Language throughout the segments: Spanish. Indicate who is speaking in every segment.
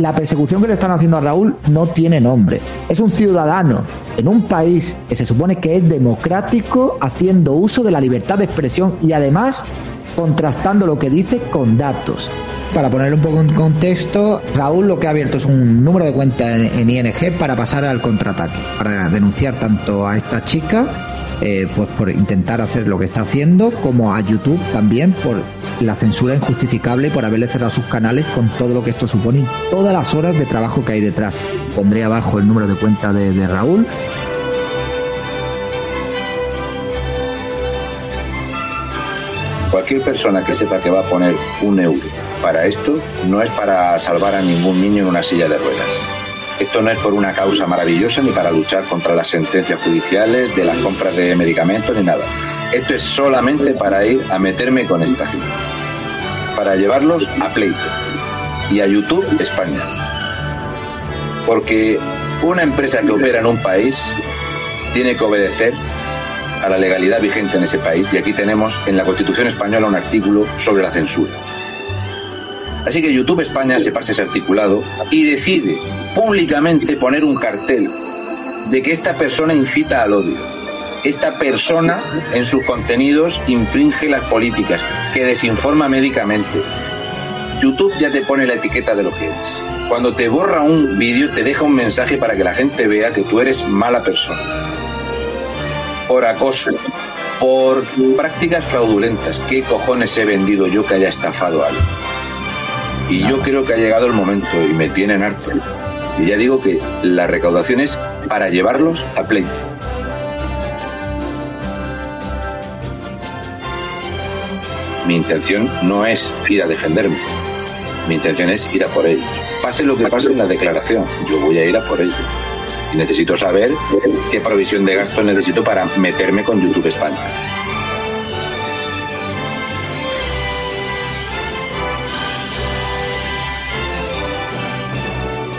Speaker 1: la persecución que le están haciendo a Raúl no tiene nombre. Es un ciudadano en un país que se supone que es democrático haciendo uso de la libertad de expresión y además contrastando lo que dice con datos. Para ponerlo un poco en contexto, Raúl lo que ha abierto es un número de cuenta en, ING para pasar al contraataque, para denunciar tanto a esta chica eh, pues por intentar hacer lo que está haciendo, como a YouTube también por la censura injustificable por haberle cerrado sus canales con todo lo que esto supone y todas las horas de trabajo que hay detrás. Pondré abajo el número de cuenta de Raúl
Speaker 2: Cualquier persona que sepa que va a poner un euro para esto no es para salvar a ningún niño en una silla de ruedas. Esto no es por una causa maravillosa ni para luchar contra las sentencias judiciales de las compras de medicamentos ni nada. Esto es solamente para ir a meterme con esta gente. Para llevarlos a pleito y a YouTube España. Porque una empresa que opera en un país tiene que obedecer a la legalidad vigente en ese país y aquí tenemos en la Constitución española un artículo sobre la censura. Así que YouTube España se pasa ese articulado y decide públicamente poner un cartel de que esta persona incita al odio. Esta persona en sus contenidos infringe las políticas, que desinforma médicamente. YouTube ya te pone la etiqueta de lo que eres. Cuando te borra un vídeo te deja un mensaje para que la gente vea que tú eres mala persona por acoso, por prácticas fraudulentas. ¿Qué cojones he vendido yo que haya estafado a alguien? Y yo creo que ha llegado el momento y me tienen harto. Y ya digo que la recaudación es para llevarlos a pleito. Mi intención no es ir a defenderme. Mi intención es ir a por ellos. Pase lo que pase en la declaración, yo voy a ir a por ellos y necesito saber qué provisión de gasto necesito para meterme con YouTube España.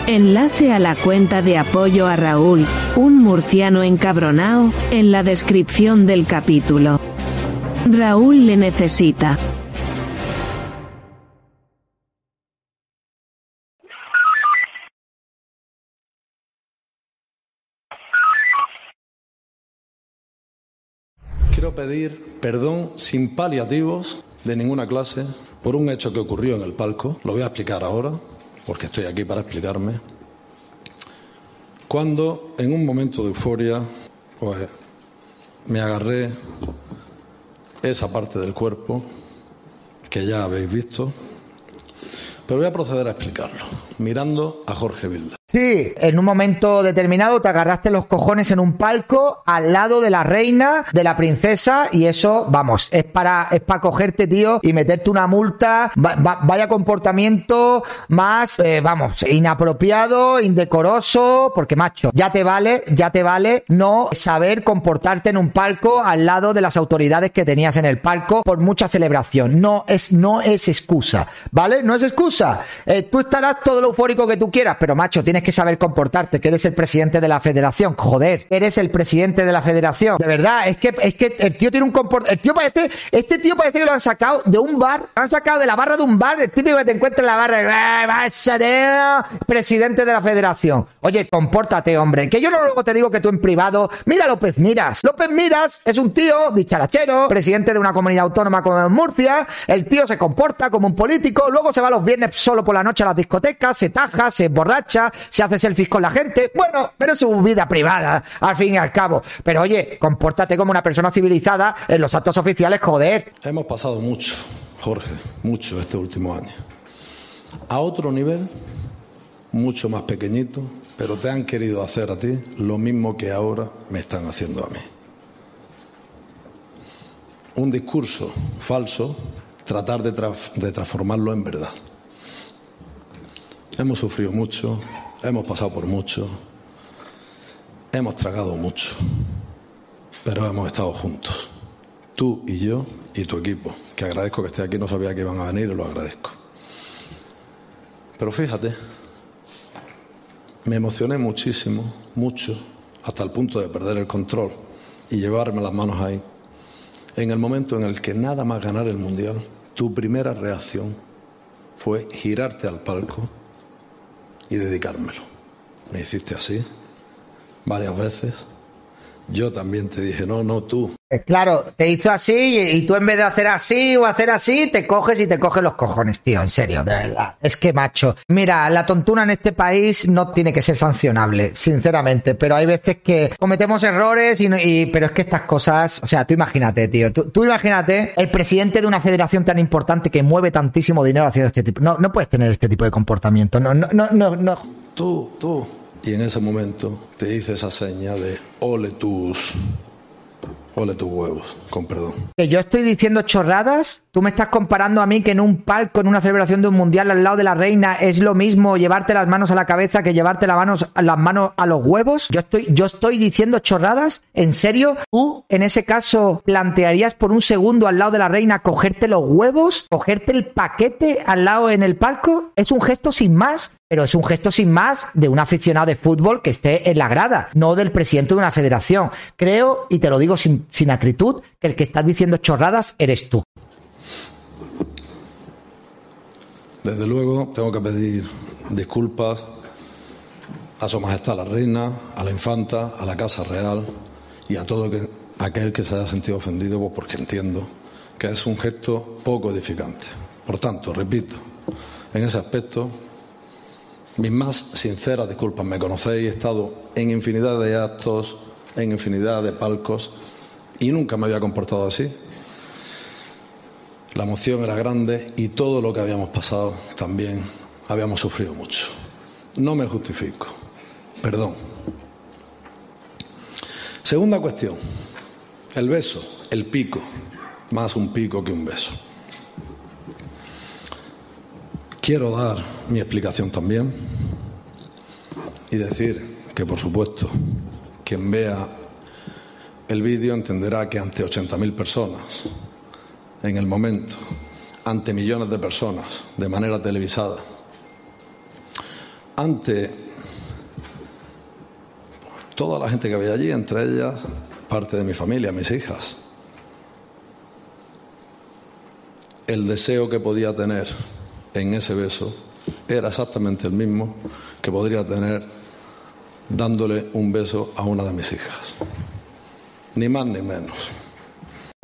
Speaker 3: Enlace a la cuenta de apoyo a Raúl, un murciano encabronao, en la descripción del capítulo. Raúl le necesita.
Speaker 4: Quiero pedir perdón sin paliativos de ninguna clase por un hecho que ocurrió en el palco. Lo voy a explicar ahora, porque estoy aquí para explicarme. Cuando en un momento de euforia, pues me agarré esa parte del cuerpo que ya habéis visto, pero voy a proceder a explicarlo, mirando a Jorge Vilda.
Speaker 1: Sí, en un momento determinado te agarraste los cojones en un palco al lado de la reina, de la princesa, y eso, vamos, es para, es para cogerte, tío, y meterte una multa. vaya comportamiento más, eh, vamos, inapropiado, indecoroso, porque macho, ya te vale, ya te vale no saber comportarte en un palco al lado de las autoridades que tenías en el palco por mucha celebración. No es, no es excusa, ¿vale? No es excusa. Eh, tú estarás todo lo eufórico que tú quieras, pero macho, tienes que saber comportarte, que eres el presidente de la federación. Joder, eres el presidente de la federación. De verdad, es que, es que el tío tiene un comportamiento. El tío parece, este tío parece que lo han sacado de un bar, han sacado de la barra de un bar, el típico que te encuentra en la barra, presidente de la federación. Oye, compórtate, hombre, que yo no luego te digo que tú en privado, mira López Miras. López Miras es un tío dicharachero, presidente de una comunidad autónoma como Murcia, el tío se comporta como un político, luego se va los viernes solo por la noche a las discotecas, se taja, se emborracha, se hace selfies con la gente. Bueno, pero es su vida privada, al fin y al cabo. Pero oye, compórtate como una persona civilizada en los actos oficiales, joder.
Speaker 4: Hemos pasado mucho, Jorge, mucho este último año. A otro nivel, mucho más pequeñito, pero te han querido hacer a ti lo mismo que ahora me están haciendo a mí. Un discurso falso, tratar de, de transformarlo en verdad. Hemos sufrido mucho, Hemos pasado por mucho, hemos tragado mucho, pero hemos estado juntos. Tú y yo y tu equipo, que agradezco que esté aquí, no sabía que iban a venir y lo agradezco. Pero fíjate, me emocioné muchísimo, mucho, hasta el punto de perder el control y llevarme las manos ahí. En el momento en el que nada más ganar el Mundial, tu primera reacción fue girarte al palco y dedicármelo. Me hiciste así varias veces. Yo también te dije, no, no, tú.
Speaker 1: Eh, claro, te hizo así y, tú en vez de hacer así o hacer así, te coges y te coges los cojones, tío, en serio, de verdad. Es que, macho, mira, la tontuna en este país no tiene que ser sancionable, sinceramente, pero hay veces que cometemos errores y, no- y- pero es que estas cosas, o sea, tú imagínate, tío, tú, tú imagínate el presidente de una federación tan importante que mueve tantísimo dinero haciendo este tipo, no, no puedes tener este tipo de comportamiento, no, no, no, no, no.
Speaker 4: Tú, tú. Y en ese momento te hice esa seña de ole tus. Ole tus huevos, con perdón.
Speaker 1: que yo estoy diciendo chorradas, tú me estás comparando a mí que en un palco, en una celebración de un mundial al lado de la reina es lo mismo llevarte las manos a la cabeza que llevarte las manos, las manos a los huevos. Yo estoy, yo estoy diciendo chorradas. ¿En serio? ¿Tú en ese caso plantearías por un segundo al lado de la reina cogerte los huevos? ¿Cogerte el paquete al lado en el palco? Es un gesto sin más. Pero es un gesto sin más de un aficionado de fútbol que esté en la grada, no del presidente de una federación. Creo, y te lo digo sin, sin acritud, que el que está diciendo chorradas eres tú.
Speaker 4: Desde luego, tengo que pedir disculpas a Su Majestad la Reina, a la Infanta, a la Casa Real y a todo que- aquel que se haya sentido ofendido, pues porque entiendo que es un gesto poco edificante. Por tanto, repito, en ese aspecto, mis más sinceras disculpas. Me conocéis, he estado en infinidad de actos, en infinidad de palcos y nunca me había comportado así. La emoción era grande y todo lo que habíamos pasado también habíamos sufrido mucho. No me justifico. Perdón. Segunda cuestión. El beso, el pico. Más un pico que un beso. Quiero dar mi explicación también y decir que, por supuesto, quien vea el vídeo entenderá que ante 80.000 personas en el momento ante millones de personas de manera televisada, ante toda la gente que había allí, entre ellas parte de mi familia, mis hijas, el deseo que podía tener en ese beso era exactamente el mismo que podría tener dándole un beso a una de mis hijas. Ni más ni menos.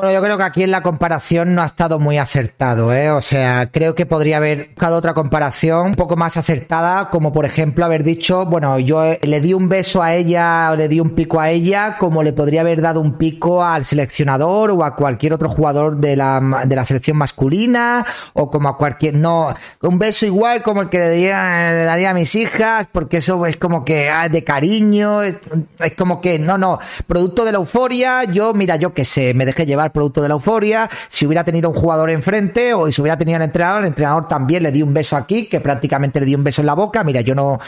Speaker 1: Bueno, yo creo que aquí en la comparación no ha estado muy acertado, ¿eh? O sea, creo que podría haber buscado otra comparación un poco más acertada, como por ejemplo haber dicho, bueno, yo eh, le di un beso a ella o le di un pico a ella, como le podría haber dado un pico al seleccionador o a cualquier otro jugador de la, de la selección masculina o como a cualquier, no, un beso igual como el que le, daría a mis hijas, porque eso es como que ah, de cariño, es, es como que, no, no, producto de la euforia, yo, mira, yo qué sé, me dejé llevar producto de la euforia, si hubiera tenido un jugador enfrente o si hubiera tenido un entrenador, el entrenador también le di un beso aquí, que prácticamente le di un beso en la boca, mira, yo no,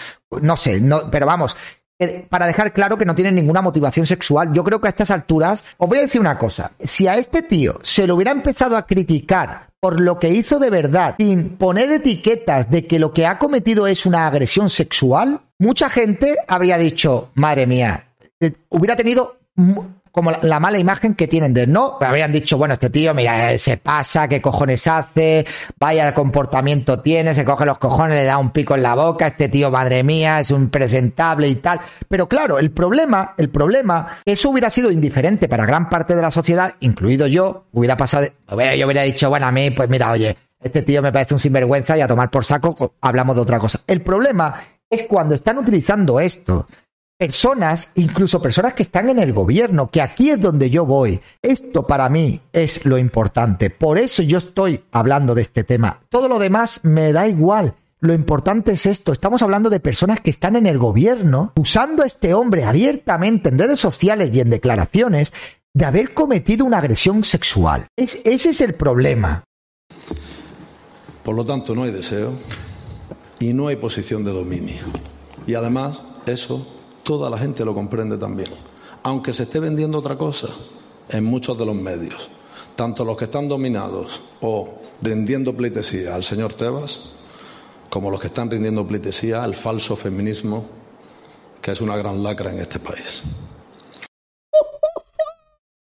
Speaker 1: no sé, no, pero vamos, eh, para dejar claro que no tiene ninguna motivación sexual. Yo creo que a estas alturas, os voy a decir una cosa, si a este tío se lo hubiera empezado a criticar por lo que hizo de verdad, sin poner etiquetas de que lo que ha cometido es una agresión sexual, mucha gente habría dicho, madre mía, eh, hubiera tenido como la, la mala imagen que tienen de ¿no? Habrían dicho, bueno, este tío, mira, eh, se pasa, qué cojones hace, vaya comportamiento tiene, se coge los cojones, le da un pico en la boca, este tío, madre mía, es un presentable y tal. Pero claro, el problema, el problema, eso hubiera sido indiferente para gran parte de la sociedad, incluido yo, hubiera pasado, de- yo hubiera dicho, bueno, a mí, pues mira, oye, este tío me parece un sinvergüenza y a tomar por saco co- hablamos de otra cosa. El problema es cuando están utilizando esto personas, incluso personas que están en el gobierno, que aquí es donde yo voy. Esto para mí es lo importante. Por eso yo estoy hablando de este tema. Todo lo demás me da igual. Lo importante es esto. Estamos hablando de personas que están en el gobierno, usando a este hombre abiertamente en redes sociales y en declaraciones de haber cometido una agresión sexual. Es- ese es el problema.
Speaker 4: Por lo tanto, no hay deseo y no hay posición de dominio. Y además, eso toda la gente lo comprende también. Aunque se esté vendiendo otra cosa en muchos de los medios, tanto los que están dominados o rindiendo pleitesía al señor Tebas, como los que están rindiendo pleitesía al falso feminismo, que es una gran lacra en este país.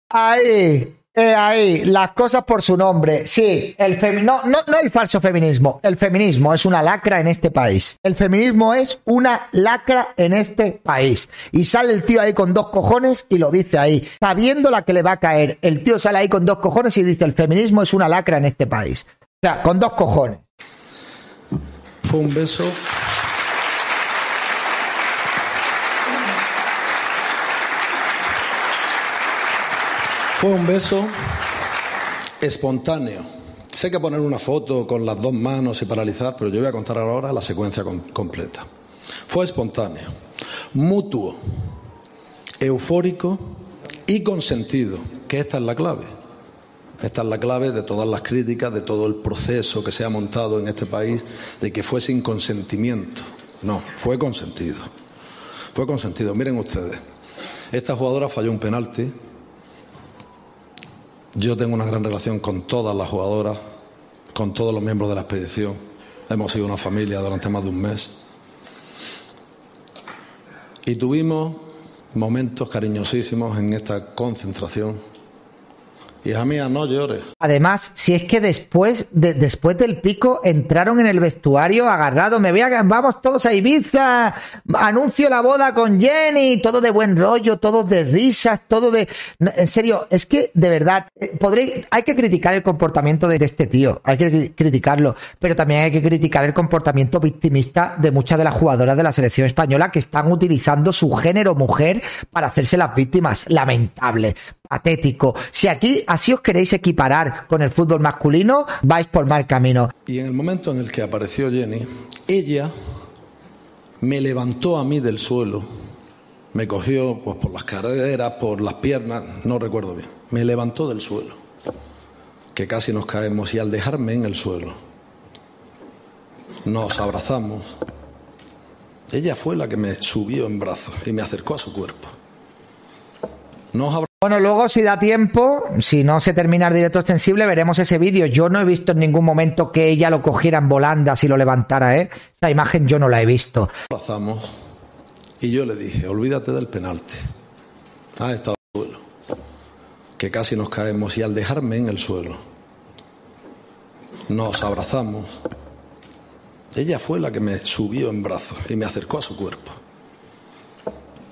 Speaker 1: ¡Ay! Ahí, las cosas por su nombre. Sí, el no, no, no el falso feminismo. El feminismo es una lacra en este país. El feminismo es una lacra en este país. Y sale el tío ahí con dos cojones y lo dice ahí, sabiendo la que le va a caer. El tío sale ahí con dos cojones y dice, el feminismo es una lacra en este país. O sea, con dos cojones.
Speaker 4: Fue un beso. Fue un beso espontáneo. Sé que poner una foto con las dos manos y paralizar, pero yo voy a contar ahora la secuencia completa. Fue espontáneo, mutuo, eufórico y consentido, que esta es la clave. Esta es la clave de todas las críticas, de todo el proceso que se ha montado en este país, de que fue sin consentimiento. No, fue consentido. Fue consentido. Miren ustedes, esta jugadora falló un penalti yo tengo una gran relación con todas las jugadoras, con todos los miembros de la expedición. Hemos sido una familia durante más de un mes. Y tuvimos momentos cariñosísimos en esta concentración Hija mía, no llores.
Speaker 1: Además, si es que después, de, después del pico entraron en el vestuario agarrados, me voy a, vamos todos a Ibiza, anuncio la boda con Jenny, todo de buen rollo, todo de risas, todo de... En serio, es que de verdad, eh, podré, hay que criticar el comportamiento de, de este tío, hay que criticarlo, pero también hay que criticar el comportamiento victimista de muchas de las jugadoras de la selección española que están utilizando su género mujer para hacerse las víctimas. Lamentable patético. Si aquí así os queréis equiparar con el fútbol masculino, vais por mal camino.
Speaker 4: Y en el momento en el que apareció Jenny, ella me levantó a mí del suelo, me cogió pues, por las caderas, por las piernas, no recuerdo bien, me levantó del suelo, que casi nos caemos y al dejarme en el suelo, nos abrazamos. Ella fue la que me subió en brazos y me acercó a su cuerpo.
Speaker 1: Nos bueno, luego si da tiempo, si no se termina el directo extensible, veremos ese vídeo. Yo no he visto en ningún momento que ella lo cogiera en volandas y lo levantara, ¿eh? Esa imagen yo no la he visto.
Speaker 4: Pasamos y yo le dije, olvídate del penalti. Ha estado en el suelo. Que casi nos caemos y al dejarme en el suelo, nos abrazamos. Ella fue la que me subió en brazos y me acercó a su cuerpo.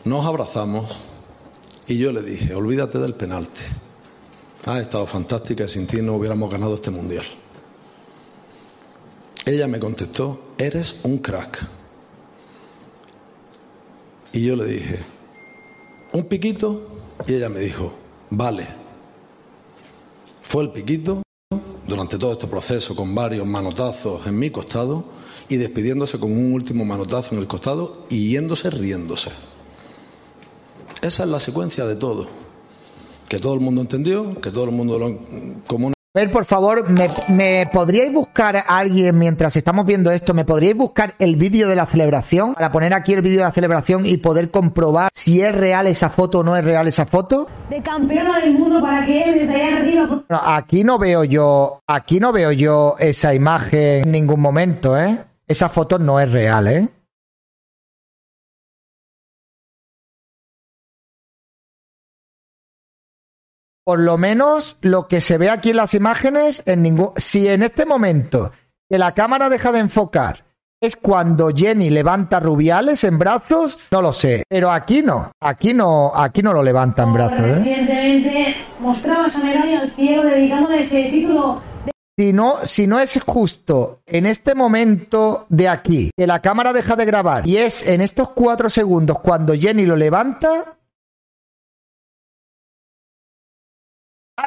Speaker 4: Nos abrazamos y yo le dije, olvídate del penalti. Ha estado fantástica y sin ti no hubiéramos ganado este mundial. Ella me contestó, eres un crack. Y yo le dije, ¿un piquito? Y ella me dijo, vale. Fue el piquito durante todo este proceso con varios manotazos en mi costado y despidiéndose con un último manotazo en el costado y yéndose riéndose. Esa es la secuencia de todo. Que todo el mundo entendió, que todo el mundo lo como
Speaker 1: a ver, por favor, ¿me, podríais buscar a alguien mientras estamos viendo esto? ¿Me podríais buscar el vídeo de la celebración? Para poner aquí el vídeo de la celebración y poder comprobar si es real esa foto o no es real esa foto.
Speaker 5: De campeona del mundo para que él desde ahí arriba.
Speaker 1: aquí no veo yo, aquí no veo yo esa imagen en ningún momento, ¿eh? Esa foto no es real, ¿eh? Por lo menos lo que se ve aquí en las imágenes, en ningún, si en este momento que la cámara deja de enfocar es cuando Jenny levanta Rubiales en brazos, no lo sé, pero aquí no, aquí no, aquí no lo levanta en brazos. ¿eh?
Speaker 5: Recientemente mostraba esa medalla al cielo dedicándole ese título.
Speaker 1: Si no, si no es justo en este momento de aquí que la cámara deja de grabar y es en estos cuatro segundos cuando Jenny lo levanta,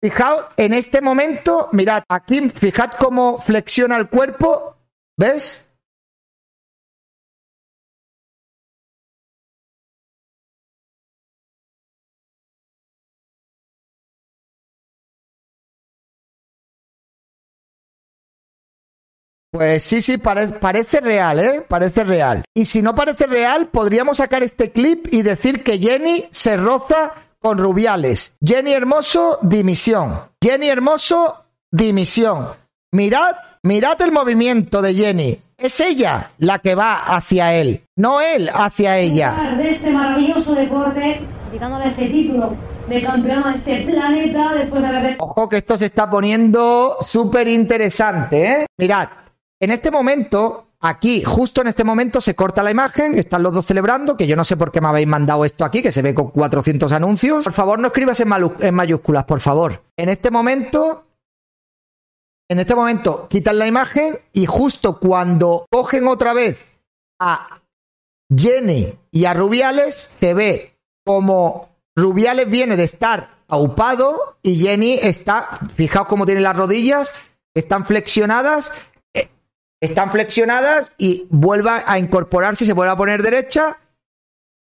Speaker 1: Fijaos, en este momento, mirad, aquí, fijad cómo flexiona el cuerpo, ¿ves? Pues sí, sí, pare parece real, ¿eh? Parece real. Y si no parece real, podríamos sacar este clip y decir que Jenny se roza con Rubiales. Jenny Hermoso, dimisión. Jenny Hermoso, dimisión. Mirad, mirad el movimiento de Jenny. Es ella la que va hacia él, no él hacia ella.
Speaker 5: Hablar de este maravilloso deporte, dedicándole este título de campeón a este planeta después de haber
Speaker 1: Ojo que esto se está poniendo súper interesante, ¿eh? Mirad, en este momento, aquí, justo en este momento, se corta la imagen, están los dos celebrando, que yo no sé por qué me habéis mandado esto aquí, que se ve con 400 anuncios. Por favor, no escribas en, en mayúsculas, por favor. En este momento, en este momento, quitan la imagen y justo cuando cogen otra vez a Jenny y a Rubiales, se ve como Rubiales viene de estar aupado y Jenny está, fijaos cómo tiene las rodillas, están flexionadas, están flexionadas y vuelve a incorporarse se vuelve a poner derecha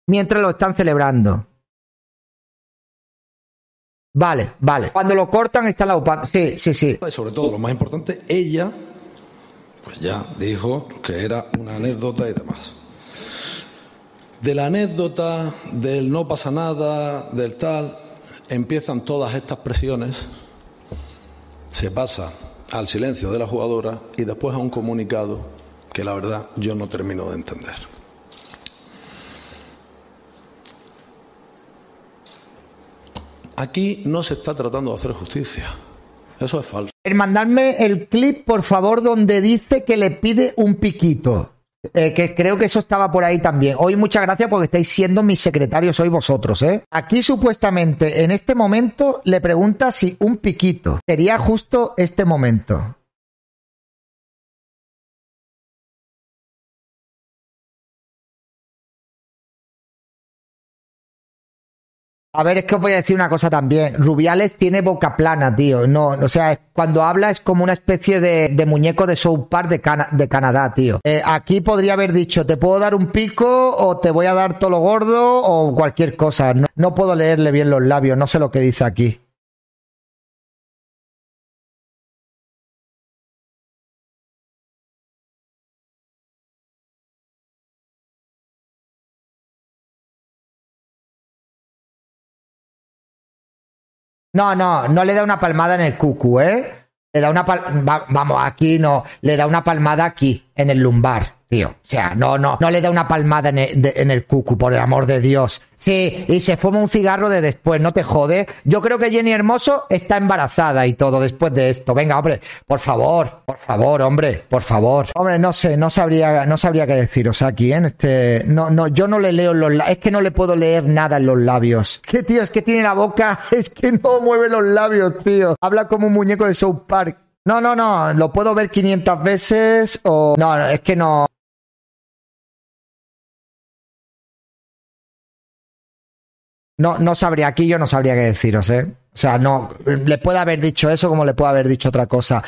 Speaker 1: mientras lo están celebrando. Vale, vale. Cuando lo cortan está la aupado. Sí, sí, sí.
Speaker 4: Y sobre todo, lo más importante, ella, pues ya dijo que era una anécdota y demás. De la anécdota, del no pasa nada, del tal, empiezan todas estas presiones, se pasa al silencio de la jugadora y después a un comunicado que la verdad yo no termino de entender. Aquí no se está tratando de hacer justicia. Eso es falso.
Speaker 1: El mandarme el clip, por favor, donde dice que le pide un piquito. Eh, que creo que eso estaba por ahí también. Hoy muchas gracias porque estáis siendo mis secretarios hoy vosotros, ¿eh? Aquí supuestamente en este momento le pregunta si un piquito. Sería justo este momento. A ver, es que os voy a decir una cosa también. Rubiales tiene boca plana, tío. No, o sea, cuando habla es como una especie de, de muñeco de South Park de, Cana- de Canadá, tío. Eh, aquí podría haber dicho, te puedo dar un pico o te voy a dar todo lo gordo o cualquier cosa. No, no puedo leerle bien los labios, no sé lo que dice aquí. No, no, no le da una palmada en el cucu, ¿eh? Le da una pal va- vamos, aquí no, le da una palmada aquí, en el lumbar, tío. O sea, no, no, no le da una palmada en el, de- cucu, por el amor de Dios. Sí, y se fuma un cigarro de después, no te jode. Yo creo que Jenny Hermoso está embarazada y todo después de esto. Venga, hombre, por favor, por favor, hombre, por favor. Hombre, no sé, no sabría, no sabría qué deciros aquí, ¿eh? este, no, no, yo no le leo los es que no le puedo leer nada en los labios. Que tío, es que tiene la boca, es que no mueve los labios, tío. Habla como un muñeco de South Park. No, no, no, lo puedo ver 500 veces o... No, es que no... No, no sabría, aquí yo no sabría qué deciros, ¿eh? O sea, no, le puede haber dicho eso como le puede haber dicho otra cosa.